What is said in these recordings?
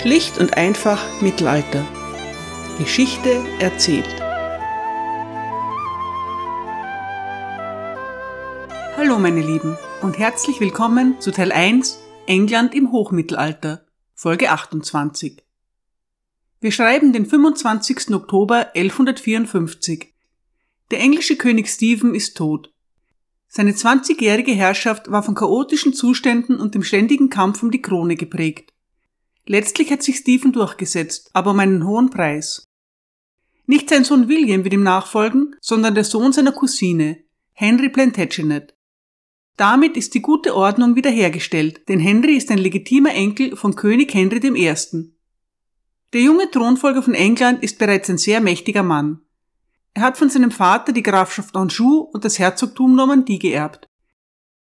Schlicht und einfach Mittelalter. Geschichte erzählt. Hallo meine Lieben und herzlich willkommen zu Teil 1 England im Hochmittelalter, Folge 28. Wir schreiben den 25. Oktober 1154. Der englische König Stephen ist tot. Seine 20-jährige Herrschaft war von chaotischen Zuständen und dem ständigen Kampf um die Krone geprägt. Letztlich hat sich Stephen durchgesetzt, aber um einen hohen Preis. Nicht sein Sohn William wird ihm nachfolgen, sondern der Sohn seiner Cousine, Henry Plantagenet. Damit ist die gute Ordnung wiederhergestellt, denn Henry ist ein legitimer Enkel von König Henry I. Der junge Thronfolger von England ist bereits ein sehr mächtiger Mann. Er hat von seinem Vater die Grafschaft Anjou und das Herzogtum Normandie geerbt.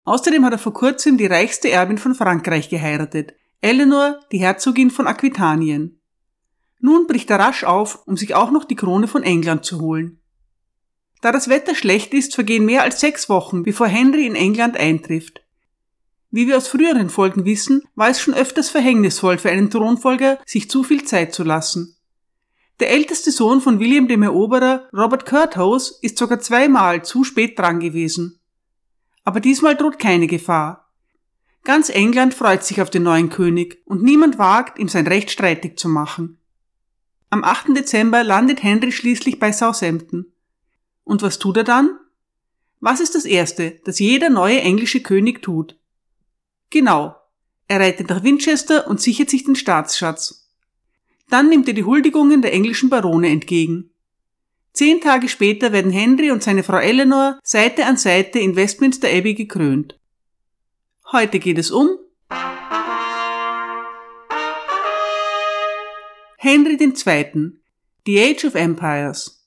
Außerdem hat er vor kurzem die reichste Erbin von Frankreich geheiratet, Eleanor, die Herzogin von Aquitanien. Nun bricht er rasch auf, um sich auch noch die Krone von England zu holen. Da das Wetter schlecht ist, vergehen mehr als sechs Wochen, bevor Henry in England eintrifft. Wie wir aus früheren Folgen wissen, war es schon öfters verhängnisvoll für einen Thronfolger, sich zu viel Zeit zu lassen. Der älteste Sohn von William dem Eroberer, Robert Curthose, ist sogar zweimal zu spät dran gewesen. Aber diesmal droht keine Gefahr. Ganz England freut sich auf den neuen König und niemand wagt, ihm sein Recht streitig zu machen. Am 8. Dezember landet Henry schließlich bei Southampton. Und was tut er dann? Was ist das Erste, das jeder neue englische König tut? Genau, er reitet nach Winchester und sichert sich den Staatsschatz. Dann nimmt er die Huldigungen der englischen Barone entgegen. Zehn Tage später werden Henry und seine Frau Eleanor Seite an Seite in Westminster Abbey gekrönt. Heute geht es um Henry II. The Age of Empires.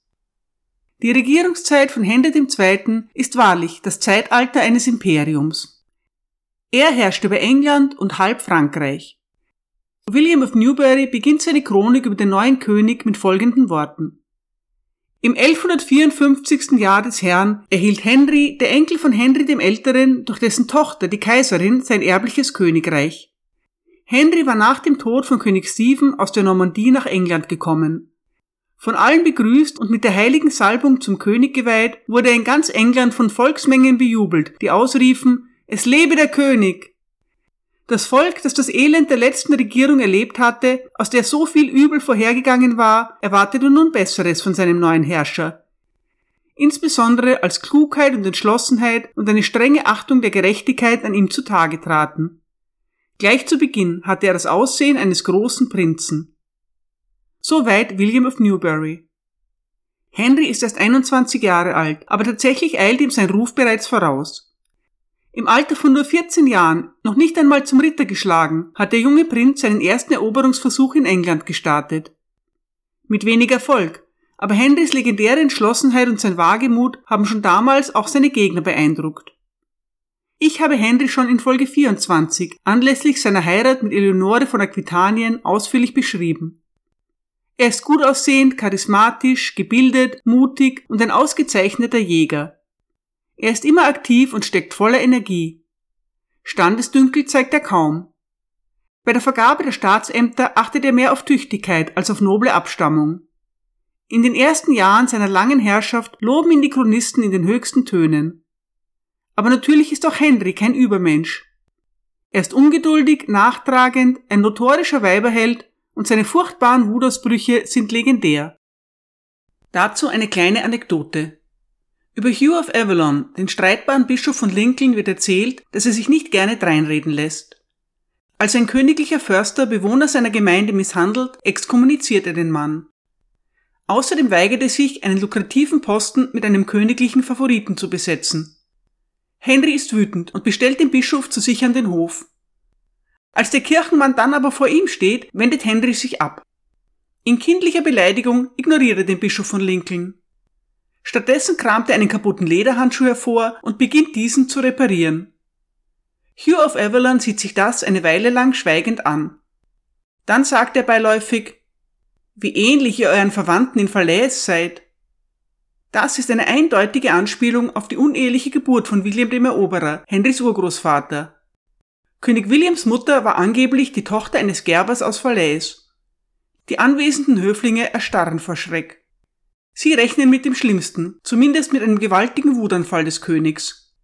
Die Regierungszeit von Henry II. ist wahrlich das Zeitalter eines Imperiums. Er herrscht über England und halb Frankreich. William of Newbury beginnt seine Chronik über den neuen König mit folgenden Worten. Im 1154. Jahr des Herrn erhielt Henry, der Enkel von Henry dem Älteren, durch dessen Tochter, die Kaiserin, sein erbliches Königreich. Henry war nach dem Tod von König Stephen aus der Normandie nach England gekommen. Von allen begrüßt und mit der heiligen Salbung zum König geweiht, wurde er in ganz England von Volksmengen bejubelt, die ausriefen, es lebe der König! Das Volk, das das Elend der letzten Regierung erlebt hatte, aus der so viel Übel vorhergegangen war, erwartete nun Besseres von seinem neuen Herrscher. Insbesondere als Klugheit und Entschlossenheit und eine strenge Achtung der Gerechtigkeit an ihm zutage traten. Gleich zu Beginn hatte er das Aussehen eines großen Prinzen. Soweit William of Newbury. Henry ist erst 21 Jahre alt, aber tatsächlich eilt ihm sein Ruf bereits voraus. Im Alter von nur 14 Jahren, noch nicht einmal zum Ritter geschlagen, hat der junge Prinz seinen ersten Eroberungsversuch in England gestartet. Mit wenig Erfolg, aber Henrys legendäre Entschlossenheit und sein Wagemut haben schon damals auch seine Gegner beeindruckt. Ich habe Henry schon in Folge 24 anlässlich seiner Heirat mit Eleonore von Aquitanien ausführlich beschrieben. Er ist gut aussehend, charismatisch, gebildet, mutig und ein ausgezeichneter Jäger. Er ist immer aktiv und steckt voller Energie. Standesdünkel zeigt er kaum. Bei der Vergabe der Staatsämter achtet er mehr auf Tüchtigkeit als auf noble Abstammung. In den ersten Jahren seiner langen Herrschaft loben ihn die Chronisten in den höchsten Tönen. Aber natürlich ist auch Henry kein Übermensch. Er ist ungeduldig, nachtragend, ein notorischer Weiberheld und seine furchtbaren Wutausbrüche sind legendär. Dazu eine kleine Anekdote. Über Hugh of Avalon, den streitbaren Bischof von Lincoln, wird erzählt, dass er sich nicht gerne dreinreden lässt. Als ein königlicher Förster Bewohner seiner Gemeinde misshandelt, exkommuniziert er den Mann. Außerdem weigert er sich, einen lukrativen Posten mit einem königlichen Favoriten zu besetzen. Henry ist wütend und bestellt den Bischof zu sich an den Hof. Als der Kirchenmann dann aber vor ihm steht, wendet Henry sich ab. In kindlicher Beleidigung ignoriert er den Bischof von Lincoln. Stattdessen kramt er einen kaputten Lederhandschuh hervor und beginnt diesen zu reparieren. Hugh of Avalon sieht sich das eine Weile lang schweigend an. Dann sagt er beiläufig, wie ähnlich ihr euren Verwandten in Falaise seid. Das ist eine eindeutige Anspielung auf die uneheliche Geburt von William dem Eroberer, Henrys Urgroßvater. König Williams Mutter war angeblich die Tochter eines Gerbers aus Falaise. Die anwesenden Höflinge erstarren vor Schreck. Sie rechnen mit dem Schlimmsten, zumindest mit einem gewaltigen Wutanfall des Königs.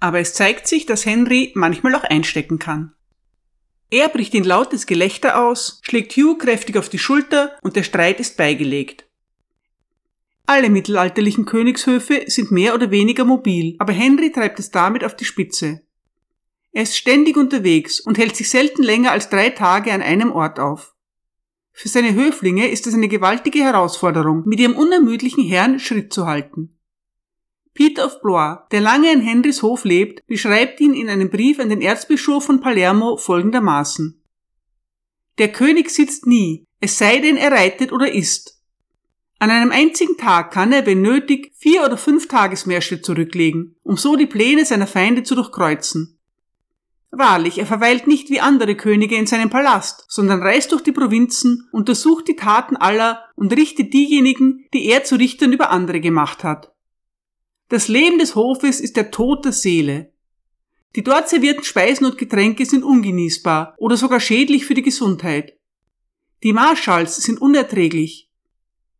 Aber es zeigt sich, dass Henry manchmal auch einstecken kann. Er bricht in lautes Gelächter aus, schlägt Hugh kräftig auf die Schulter und der Streit ist beigelegt. Alle mittelalterlichen Königshöfe sind mehr oder weniger mobil, aber Henry treibt es damit auf die Spitze. Er ist ständig unterwegs und hält sich selten länger als drei Tage an einem Ort auf. Für seine Höflinge ist es eine gewaltige Herausforderung, mit ihrem unermüdlichen Herrn Schritt zu halten. Peter of Blois, der lange in Henrys Hof lebt, beschreibt ihn in einem Brief an den Erzbischof von Palermo folgendermaßen. Der König sitzt nie, es sei denn er reitet oder isst. An einem einzigen Tag kann er, wenn nötig, vier oder fünf Tagesmärsche zurücklegen, um so die Pläne seiner Feinde zu durchkreuzen. Wahrlich, er verweilt nicht wie andere Könige in seinem Palast, sondern reist durch die Provinzen, untersucht die Taten aller und richtet diejenigen, die er zu Richtern über andere gemacht hat. Das Leben des Hofes ist der Tod der Seele. Die dort servierten Speisen und Getränke sind ungenießbar oder sogar schädlich für die Gesundheit. Die Marschalls sind unerträglich.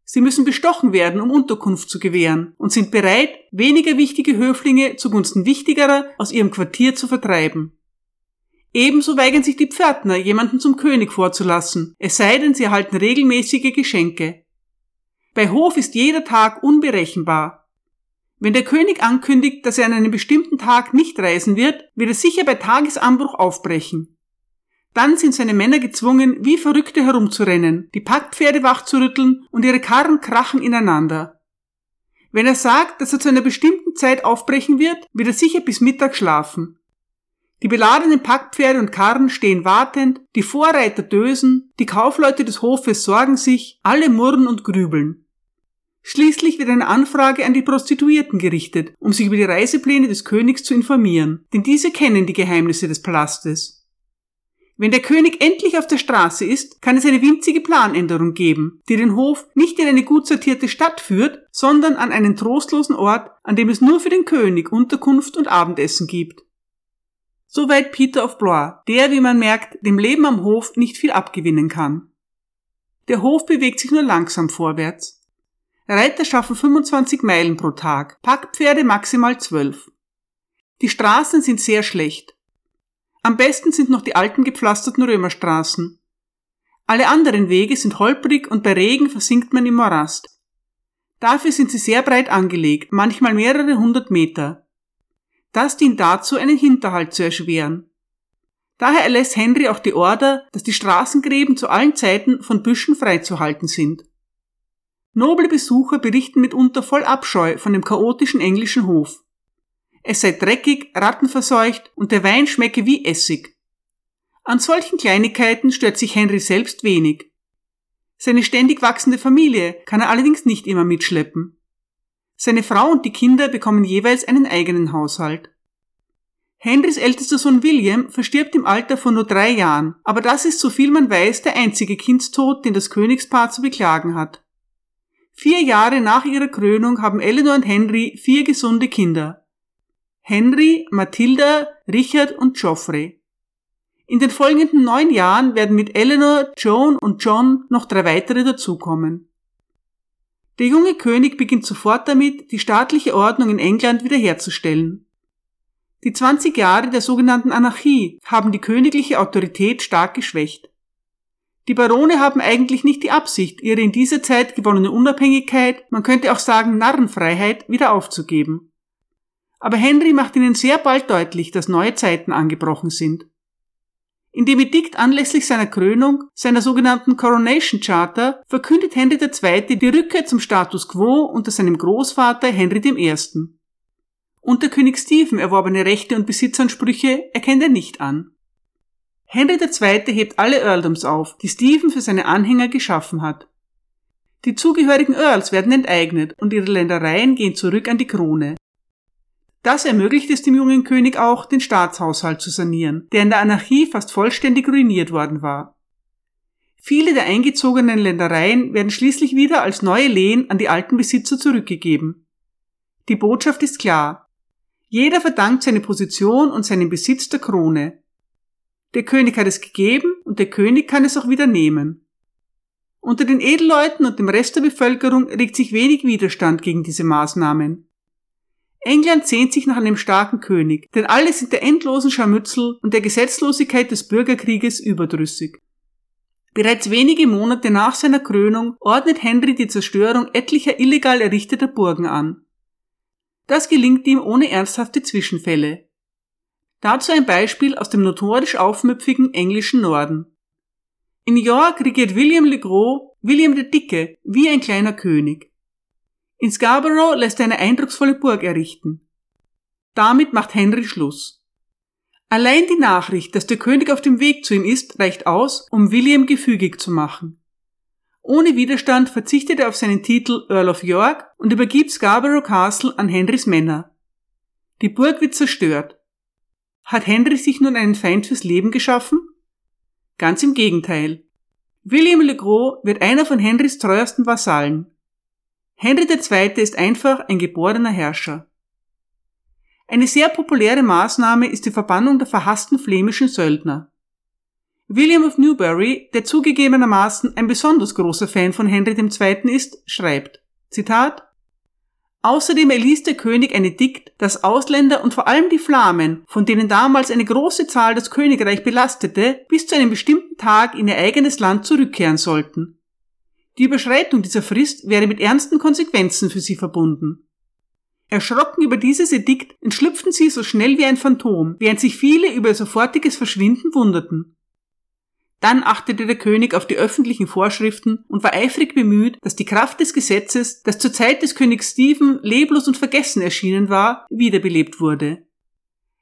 Sie müssen bestochen werden, um Unterkunft zu gewähren und sind bereit, weniger wichtige Höflinge zugunsten wichtigerer aus ihrem Quartier zu vertreiben. Ebenso weigern sich die Pförtner, jemanden zum König vorzulassen, es sei denn, sie erhalten regelmäßige Geschenke. Bei Hof ist jeder Tag unberechenbar. Wenn der König ankündigt, dass er an einem bestimmten Tag nicht reisen wird, wird er sicher bei Tagesanbruch aufbrechen. Dann sind seine Männer gezwungen, wie Verrückte herumzurennen, die Packpferde wachzurütteln und ihre Karren krachen ineinander. Wenn er sagt, dass er zu einer bestimmten Zeit aufbrechen wird, wird er sicher bis Mittag schlafen. Die beladenen Packpferde und Karren stehen wartend, die Vorreiter dösen, die Kaufleute des Hofes sorgen sich, alle murren und grübeln. Schließlich wird eine Anfrage an die Prostituierten gerichtet, um sich über die Reisepläne des Königs zu informieren, denn diese kennen die Geheimnisse des Palastes. Wenn der König endlich auf der Straße ist, kann es eine winzige Planänderung geben, die den Hof nicht in eine gut sortierte Stadt führt, sondern an einen trostlosen Ort, an dem es nur für den König Unterkunft und Abendessen gibt. Soweit Peter of Blois, der, wie man merkt, dem Leben am Hof nicht viel abgewinnen kann. Der Hof bewegt sich nur langsam vorwärts. Reiter schaffen 25 Meilen pro Tag, Packpferde maximal 12. Die Straßen sind sehr schlecht. Am besten sind noch die alten gepflasterten Römerstraßen. Alle anderen Wege sind holprig und bei Regen versinkt man im Morast. Dafür sind sie sehr breit angelegt, manchmal mehrere hundert Meter. Das dient dazu, einen Hinterhalt zu erschweren. Daher erlässt Henry auch die Order, dass die Straßengräben zu allen Zeiten von Büschen freizuhalten sind. Noble Besucher berichten mitunter voll Abscheu von dem chaotischen englischen Hof. Es sei dreckig, rattenverseucht und der Wein schmecke wie Essig. An solchen Kleinigkeiten stört sich Henry selbst wenig. Seine ständig wachsende Familie kann er allerdings nicht immer mitschleppen. Seine Frau und die Kinder bekommen jeweils einen eigenen Haushalt. Henrys ältester Sohn William verstirbt im Alter von nur drei Jahren, aber das ist, so viel man weiß, der einzige Kindstod, den das Königspaar zu beklagen hat. Vier Jahre nach ihrer Krönung haben Eleanor und Henry vier gesunde Kinder. Henry, Matilda, Richard und Geoffrey. In den folgenden neun Jahren werden mit Eleanor, Joan und John noch drei weitere dazukommen. Der junge König beginnt sofort damit, die staatliche Ordnung in England wiederherzustellen. Die 20 Jahre der sogenannten Anarchie haben die königliche Autorität stark geschwächt. Die Barone haben eigentlich nicht die Absicht, ihre in dieser Zeit gewonnene Unabhängigkeit, man könnte auch sagen Narrenfreiheit, wieder aufzugeben. Aber Henry macht ihnen sehr bald deutlich, dass neue Zeiten angebrochen sind. In dem Edikt anlässlich seiner Krönung, seiner sogenannten Coronation Charter, verkündet Henry II. die Rückkehr zum Status quo unter seinem Großvater Henry I. Unter König Stephen erworbene Rechte und Besitzansprüche erkennt er nicht an. Henry II. hebt alle Earldoms auf, die Stephen für seine Anhänger geschaffen hat. Die zugehörigen Earls werden enteignet und ihre Ländereien gehen zurück an die Krone. Das ermöglicht es dem jungen König auch, den Staatshaushalt zu sanieren, der in der Anarchie fast vollständig ruiniert worden war. Viele der eingezogenen Ländereien werden schließlich wieder als neue Lehen an die alten Besitzer zurückgegeben. Die Botschaft ist klar. Jeder verdankt seine Position und seinen Besitz der Krone. der König hat es gegeben und der König kann es auch wieder nehmen. Unter den Edelleuten und dem Rest der Bevölkerung regt sich wenig Widerstand gegen diese Maßnahmen. England sehnt sich nach einem starken König, denn alle sind der endlosen Scharmützel und der Gesetzlosigkeit des Bürgerkrieges überdrüssig. Bereits wenige Monate nach seiner Krönung ordnet Henry die Zerstörung etlicher illegal errichteter Burgen an. Das gelingt ihm ohne ernsthafte Zwischenfälle. Dazu ein Beispiel aus dem notorisch aufmüpfigen englischen Norden. In York regiert William le Gros, William der Dicke, wie ein kleiner König. In Scarborough lässt er eine eindrucksvolle Burg errichten. Damit macht Henry Schluss. Allein die Nachricht, dass der König auf dem Weg zu ihm ist, reicht aus, um William gefügig zu machen. Ohne Widerstand verzichtet er auf seinen Titel Earl of York und übergibt Scarborough Castle an Henrys Männer. Die Burg wird zerstört. Hat Henry sich nun einen Feind fürs Leben geschaffen? Ganz im Gegenteil. William le Gros wird einer von Henrys treuesten Vasallen. Henry II. ist einfach ein geborener Herrscher. Eine sehr populäre Maßnahme ist die Verbannung der verhassten flämischen Söldner. William of Newbury, der zugegebenermaßen ein besonders großer Fan von Henry II. ist, schreibt, Zitat, Außerdem erließ der König ein Edikt, dass Ausländer und vor allem die Flamen, von denen damals eine große Zahl das Königreich belastete, bis zu einem bestimmten Tag in ihr eigenes Land zurückkehren sollten. Die Überschreitung dieser Frist wäre mit ernsten Konsequenzen für sie verbunden. Erschrocken über dieses Edikt entschlüpften sie so schnell wie ein Phantom, während sich viele über ihr sofortiges Verschwinden wunderten. Dann achtete der König auf die öffentlichen Vorschriften und war eifrig bemüht, dass die Kraft des Gesetzes, das zur Zeit des Königs Stephen leblos und vergessen erschienen war, wiederbelebt wurde.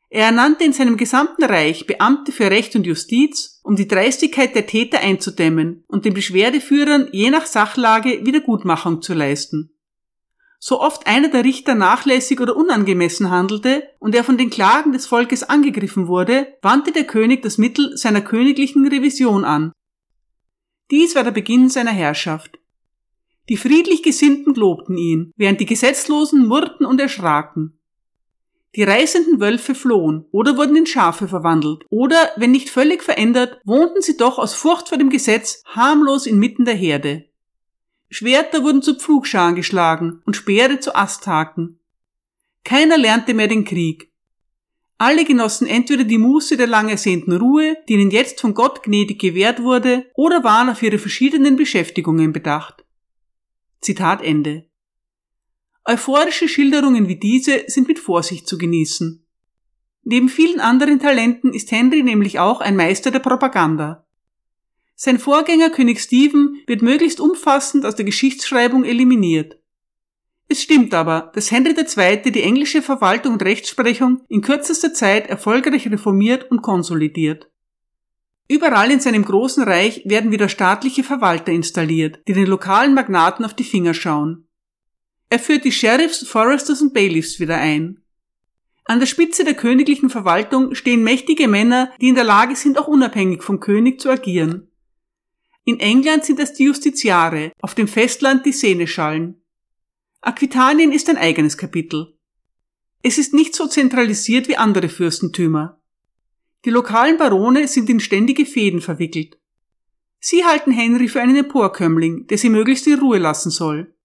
Er ernannte in seinem gesamten Reich Beamte für Recht und Justiz, um die Dreistigkeit der Täter einzudämmen und den Beschwerdeführern je nach Sachlage Wiedergutmachung zu leisten. So oft einer der Richter nachlässig oder unangemessen handelte und er von den Klagen des Volkes angegriffen wurde, wandte der König das Mittel seiner königlichen Revision an. Dies war der Beginn seiner Herrschaft. Die friedlich Gesinnten lobten ihn, während die Gesetzlosen murrten und erschraken. Die reißenden Wölfe flohen oder wurden in Schafe verwandelt oder, wenn nicht völlig verändert, wohnten sie doch aus Furcht vor dem Gesetz harmlos inmitten der Herde. Schwerter wurden zu Pflugscharen geschlagen und Speere zu Asthaken. Keiner lernte mehr den Krieg. Alle genossen entweder die Muße der lang ersehnten Ruhe, die ihnen jetzt von Gott gnädig gewährt wurde, oder waren auf ihre verschiedenen Beschäftigungen bedacht. Zitat Ende. Euphorische Schilderungen wie diese sind mit Vorsicht zu genießen. Neben vielen anderen Talenten ist Henry nämlich auch ein Meister der Propaganda. Sein Vorgänger König Stephen wird möglichst umfassend aus der Geschichtsschreibung eliminiert. Es stimmt aber, dass Henry II. die englische Verwaltung und Rechtsprechung in kürzester Zeit erfolgreich reformiert und konsolidiert. Überall in seinem großen Reich werden wieder staatliche Verwalter installiert, die den lokalen Magnaten auf die Finger schauen. Er führt die Sheriffs, Foresters und Bailiffs wieder ein. An der Spitze der königlichen Verwaltung stehen mächtige Männer, die in der Lage sind, auch unabhängig vom König zu agieren. In England sind das die Justiziare, auf dem Festland die Seneschallen. Aquitanien ist ein eigenes Kapitel. Es ist nicht so zentralisiert wie andere Fürstentümer. Die lokalen Barone sind in ständige Fäden verwickelt. Sie halten Henry für einen Emporkömmling, der sie möglichst in Ruhe lassen soll.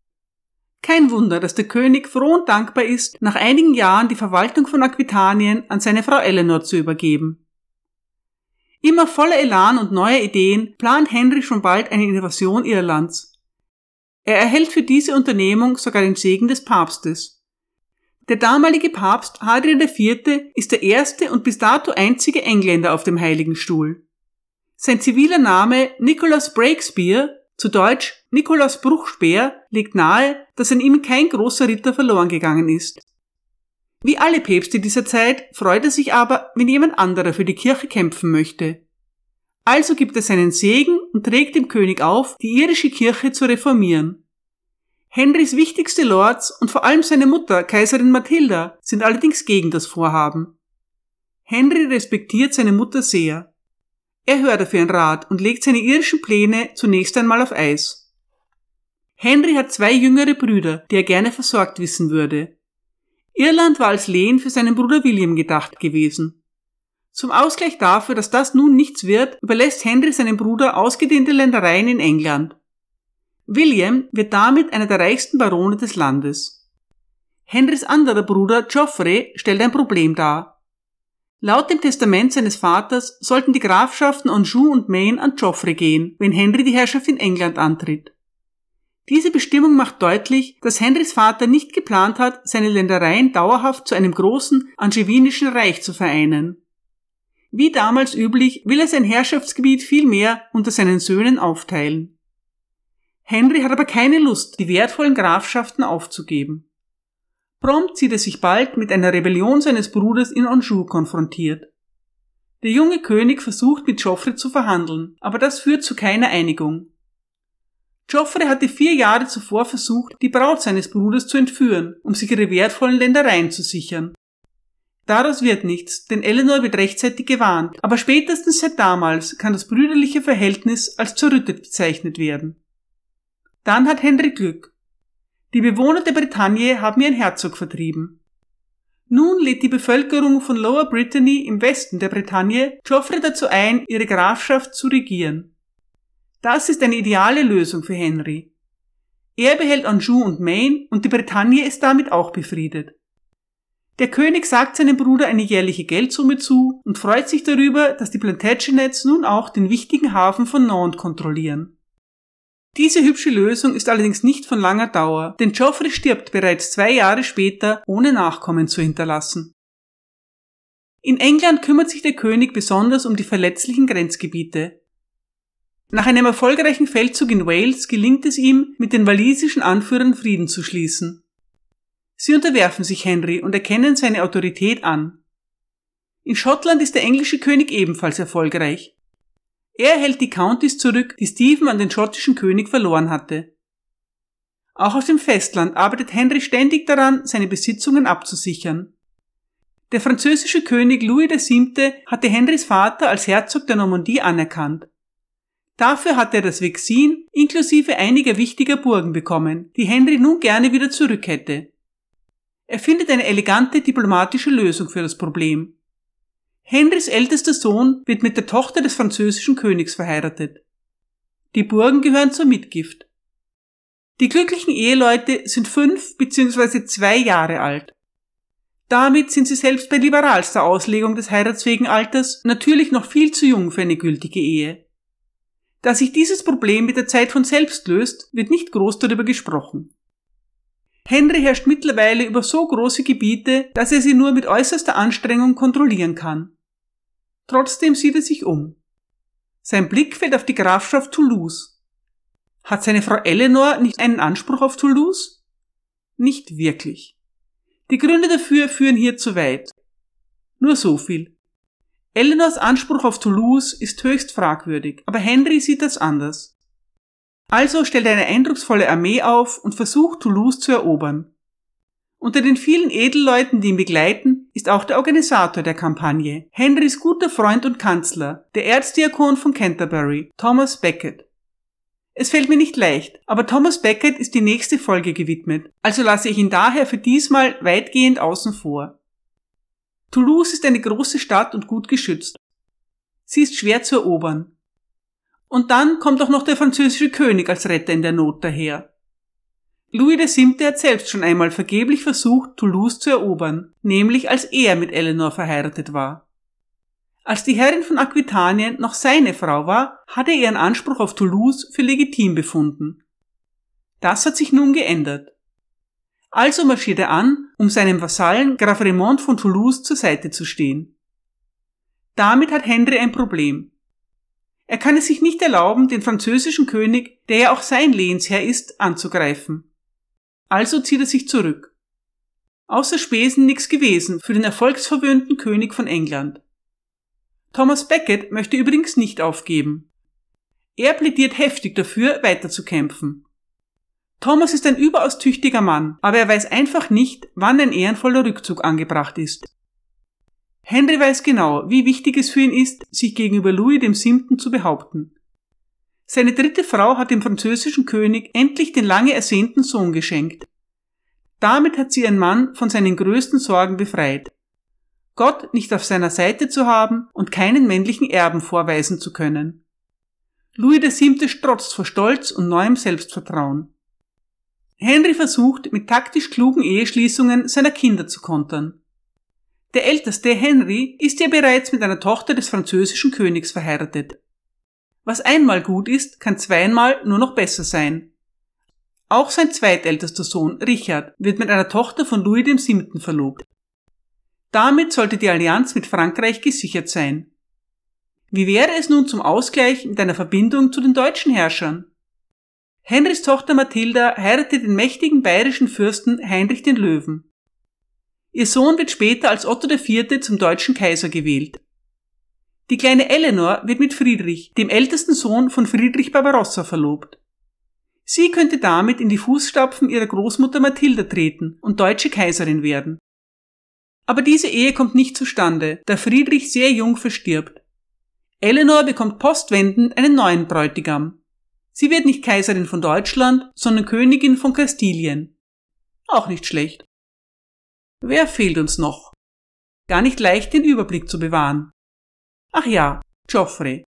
Kein Wunder, dass der König froh und dankbar ist, nach einigen Jahren die Verwaltung von Aquitanien an seine Frau Eleanor zu übergeben. Immer voller Elan und neuer Ideen plant Henry schon bald eine Invasion Irlands. Er erhält für diese Unternehmung sogar den Segen des Papstes. Der damalige Papst Hadrian IV. ist der erste und bis dato einzige Engländer auf dem Heiligen Stuhl. Sein ziviler Name Nicholas Breakspear zu Deutsch Nikolaus Bruchspeer legt nahe, dass an ihm kein großer Ritter verloren gegangen ist. Wie alle Päpste dieser Zeit freut er sich aber, wenn jemand anderer für die Kirche kämpfen möchte. Also gibt er seinen Segen und trägt dem König auf, die irische Kirche zu reformieren. Henrys wichtigste Lords und vor allem seine Mutter, Kaiserin Mathilda, sind allerdings gegen das Vorhaben. Henry respektiert seine Mutter sehr. Er hört auf ihren Rat und legt seine irischen Pläne zunächst einmal auf Eis. Henry hat zwei jüngere Brüder, die er gerne versorgt wissen würde. Irland war als Lehen für seinen Bruder William gedacht gewesen. Zum Ausgleich dafür, dass das nun nichts wird, überlässt Henry seinem Bruder ausgedehnte Ländereien in England. William wird damit einer der reichsten Barone des Landes. Henrys anderer Bruder Geoffrey stellt ein Problem dar. Laut dem Testament seines Vaters sollten die Grafschaften Anjou und Maine an Geoffrey gehen, wenn Henry die Herrschaft in England antritt. Diese Bestimmung macht deutlich, dass Henrys Vater nicht geplant hat, seine Ländereien dauerhaft zu einem großen angevinischen Reich zu vereinen. Wie damals üblich will er sein Herrschaftsgebiet vielmehr unter seinen Söhnen aufteilen. Henry hat aber keine Lust, die wertvollen Grafschaften aufzugeben. Prompt sieht er sich bald mit einer Rebellion seines Bruders in Anjou konfrontiert. Der junge König versucht mit Geoffrey zu verhandeln, aber das führt zu keiner Einigung. Geoffrey hatte vier Jahre zuvor versucht, die Braut seines Bruders zu entführen, um sich ihre wertvollen Ländereien zu sichern. Daraus wird nichts, denn Eleanor wird rechtzeitig gewarnt, aber spätestens seit damals kann das brüderliche Verhältnis als zerrüttet bezeichnet werden. Dann hat Henry Glück. Die Bewohner der Bretagne haben ihren Herzog vertrieben. Nun lädt die Bevölkerung von Lower Brittany im Westen der Bretagne Geoffrey dazu ein, ihre Grafschaft zu regieren. Das ist eine ideale Lösung für Henry. Er behält Anjou und Maine und die Bretagne ist damit auch befriedet. Der König sagt seinem Bruder eine jährliche Geldsumme zu und freut sich darüber, dass die Plantagenets nun auch den wichtigen Hafen von Nantes kontrollieren. Diese hübsche Lösung ist allerdings nicht von langer Dauer, denn Geoffrey stirbt bereits zwei Jahre später, ohne Nachkommen zu hinterlassen. In England kümmert sich der König besonders um die verletzlichen Grenzgebiete. Nach einem erfolgreichen Feldzug in Wales gelingt es ihm, mit den walisischen Anführern Frieden zu schließen. Sie unterwerfen sich Henry und erkennen seine Autorität an. In Schottland ist der englische König ebenfalls erfolgreich. Er hält die Countys zurück, die Stephen an den schottischen König verloren hatte. Auch auf dem Festland arbeitet Henry ständig daran, seine Besitzungen abzusichern. Der französische König Louis VII. hatte Henrys Vater als Herzog der Normandie anerkannt. Dafür hat er das Vexin inklusive einiger wichtiger Burgen bekommen, die Henry nun gerne wieder zurück hätte. Er findet eine elegante diplomatische Lösung für das Problem. Henrys ältester Sohn wird mit der Tochter des französischen Königs verheiratet. Die Burgen gehören zur Mitgift. Die glücklichen Eheleute sind fünf bzw. zwei Jahre alt. Damit sind sie selbst bei liberalster Auslegung des heiratsfähigen Alters natürlich noch viel zu jung für eine gültige Ehe. Da sich dieses Problem mit der Zeit von selbst löst, wird nicht groß darüber gesprochen. Henry herrscht mittlerweile über so große Gebiete, dass er sie nur mit äußerster Anstrengung kontrollieren kann. Trotzdem sieht er sich um. Sein Blick fällt auf die Grafschaft Toulouse. Hat seine Frau Eleanor nicht einen Anspruch auf Toulouse? Nicht wirklich. Die Gründe dafür führen hier zu weit. Nur so viel. Eleanors Anspruch auf Toulouse ist höchst fragwürdig, aber Henry sieht das anders. Also stellt er eine eindrucksvolle Armee auf und versucht Toulouse zu erobern. Unter den vielen Edelleuten, die ihn begleiten, ist auch der Organisator der Kampagne, Henrys guter Freund und Kanzler, der Erzdiakon von Canterbury, Thomas Becket. Es fällt mir nicht leicht, aber Thomas Becket ist die nächste Folge gewidmet, also lasse ich ihn daher für diesmal weitgehend außen vor. Toulouse ist eine große Stadt und gut geschützt. Sie ist schwer zu erobern. Und dann kommt auch noch der französische König als Retter in der Not daher. Louis VII. hat selbst schon einmal vergeblich versucht, Toulouse zu erobern, nämlich als er mit Eleanor verheiratet war. Als die Herrin von Aquitanien noch seine Frau war, hat er ihren Anspruch auf Toulouse für legitim befunden. Das hat sich nun geändert. Also marschiert er an, um seinem Vasallen Graf Raymond von Toulouse zur Seite zu stehen. Damit hat Henry ein Problem. Er kann es sich nicht erlauben, den französischen König, der ja auch sein Lehensherr ist, anzugreifen. Also zieht er sich zurück. Außer Spesen nichts gewesen für den erfolgsverwöhnten König von England. Thomas Becket möchte übrigens nicht aufgeben. Er plädiert heftig dafür, weiterzukämpfen. Thomas ist ein überaus tüchtiger Mann, aber er weiß einfach nicht, wann ein ehrenvoller Rückzug angebracht ist. Henry weiß genau, wie wichtig es für ihn ist, sich gegenüber Louis VII. zu behaupten. Seine dritte Frau hat dem französischen König endlich den lange ersehnten Sohn geschenkt. Damit hat sie ihren Mann von seinen größten Sorgen befreit. Gott nicht auf seiner Seite zu haben und keinen männlichen Erben vorweisen zu können. Louis VII. strotzt vor Stolz und neuem Selbstvertrauen. Henry versucht, mit taktisch klugen Eheschließungen seiner Kinder zu kontern. Der älteste Henry ist ja bereits mit einer Tochter des französischen Königs verheiratet. Was einmal gut ist, kann zweimal nur noch besser sein. Auch sein zweitältester Sohn, Richard, wird mit einer Tochter von Louis VII. verlobt. Damit sollte die Allianz mit Frankreich gesichert sein. Wie wäre es nun zum Ausgleich mit einer Verbindung zu den deutschen Herrschern? Henrys Tochter Mathilda heiratet den mächtigen bayerischen Fürsten Heinrich den Löwen. Ihr Sohn wird später als Otto IV. zum deutschen Kaiser gewählt. Die kleine Eleanor wird mit Friedrich, dem ältesten Sohn von Friedrich Barbarossa, verlobt. Sie könnte damit in die Fußstapfen ihrer Großmutter Mathilda treten und deutsche Kaiserin werden. Aber diese Ehe kommt nicht zustande, da Friedrich sehr jung verstirbt. Eleanor bekommt postwendend einen neuen Bräutigam. Sie wird nicht Kaiserin von Deutschland, sondern Königin von Kastilien. Auch nicht schlecht. Wer fehlt uns noch? Gar nicht leicht den Überblick zu bewahren. Ach ja, Geoffrey.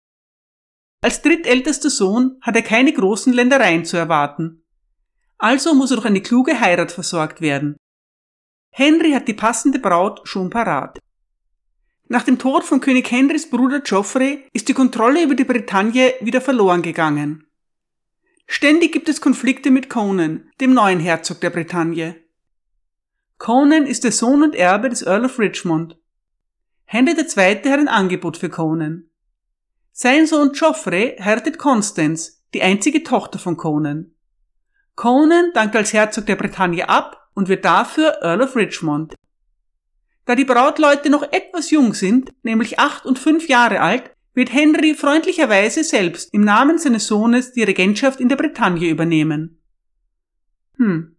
Als drittältester Sohn hat er keine großen Ländereien zu erwarten. Also muss er durch eine kluge Heirat versorgt werden. Henry hat die passende Braut schon parat. Nach dem Tod von König Henrys Bruder Geoffrey ist die Kontrolle über die Bretagne wieder verloren gegangen. Ständig gibt es Konflikte mit Conan, dem neuen Herzog der Bretagne. Conan ist der Sohn und Erbe des Earl of Richmond. Henry II. hat ein Angebot für Conan. Sein Sohn Geoffrey heiratet Constance, die einzige Tochter von Conan. Conan dankt als Herzog der Bretagne ab und wird dafür Earl of Richmond. Da die Brautleute noch etwas jung sind, nämlich acht und fünf Jahre alt, wird Henry freundlicherweise selbst im Namen seines Sohnes die Regentschaft in der Bretagne übernehmen. Hm,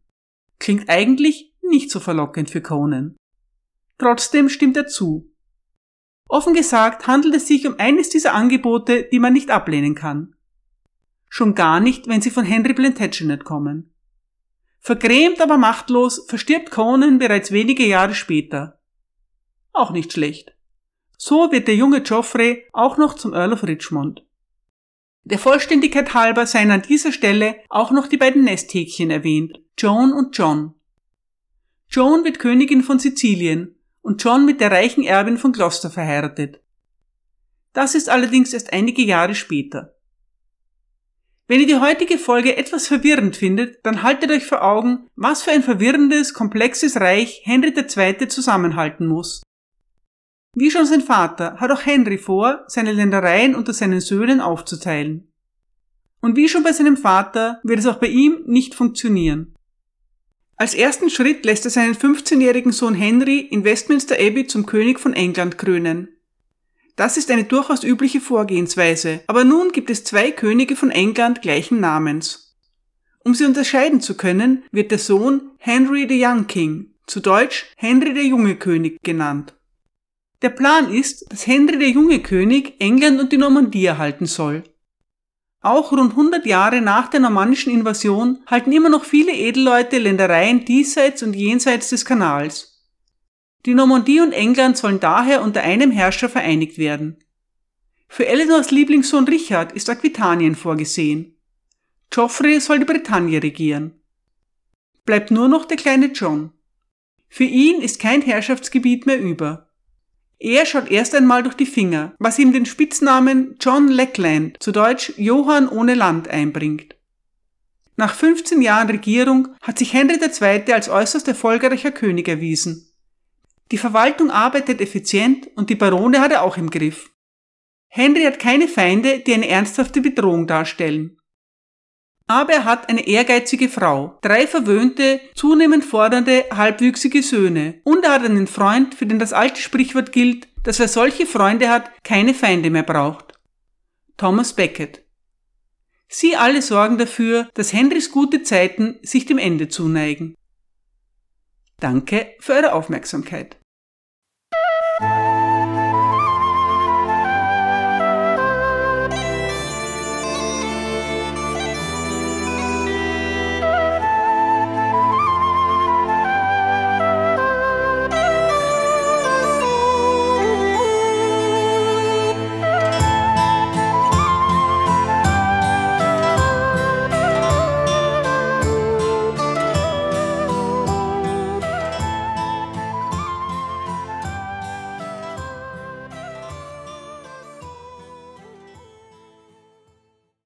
klingt eigentlich nicht so verlockend für Conan. Trotzdem stimmt er zu. Offen gesagt handelt es sich um eines dieser Angebote, die man nicht ablehnen kann. Schon gar nicht, wenn sie von Henry Plantagenet kommen. Vergrämt aber machtlos verstirbt Conan bereits wenige Jahre später. Auch nicht schlecht. So wird der junge Geoffrey auch noch zum Earl of Richmond. Der Vollständigkeit halber seien an dieser Stelle auch noch die beiden Nesthäkchen erwähnt, Joan und John. Joan wird Königin von Sizilien und John mit der reichen Erbin von Gloucester verheiratet. Das ist allerdings erst einige Jahre später. Wenn ihr die heutige Folge etwas verwirrend findet, dann haltet euch vor Augen, was für ein verwirrendes, komplexes Reich Henry II. zusammenhalten muss. Wie schon sein Vater hat auch Henry vor, seine Ländereien unter seinen Söhnen aufzuteilen. Und wie schon bei seinem Vater wird es auch bei ihm nicht funktionieren. Als ersten Schritt lässt er seinen 15-jährigen Sohn Henry in Westminster Abbey zum König von England krönen. Das ist eine durchaus übliche Vorgehensweise, aber nun gibt es zwei Könige von England gleichen Namens. Um sie unterscheiden zu können, wird der Sohn Henry the Young King, zu Deutsch Henry der junge König genannt. Der Plan ist, dass Henry der junge König England und die Normandie erhalten soll. Auch rund 100 Jahre nach der normannischen Invasion halten immer noch viele Edelleute Ländereien diesseits und jenseits des Kanals. Die Normandie und England sollen daher unter einem Herrscher vereinigt werden. Für Eleanors Lieblingssohn Richard ist Aquitanien vorgesehen. Geoffrey soll die Bretagne regieren. Bleibt nur noch der kleine John. Für ihn ist kein Herrschaftsgebiet mehr über. Er schaut erst einmal durch die Finger, was ihm den Spitznamen John Lackland, zu Deutsch Johann ohne Land, einbringt. Nach 15 Jahren Regierung hat sich Henry II. als äußerst erfolgreicher König erwiesen. Die Verwaltung arbeitet effizient und die Barone hat er auch im Griff. Henry hat keine Feinde, die eine ernsthafte Bedrohung darstellen. Aber er hat eine ehrgeizige Frau, drei verwöhnte, zunehmend fordernde, halbwüchsige Söhne und er hat einen Freund, für den das alte Sprichwort gilt, dass wer solche Freunde hat, keine Feinde mehr braucht. Thomas Becket. Sie alle sorgen dafür, dass Henrys gute Zeiten sich dem Ende zuneigen. Danke für eure Aufmerksamkeit.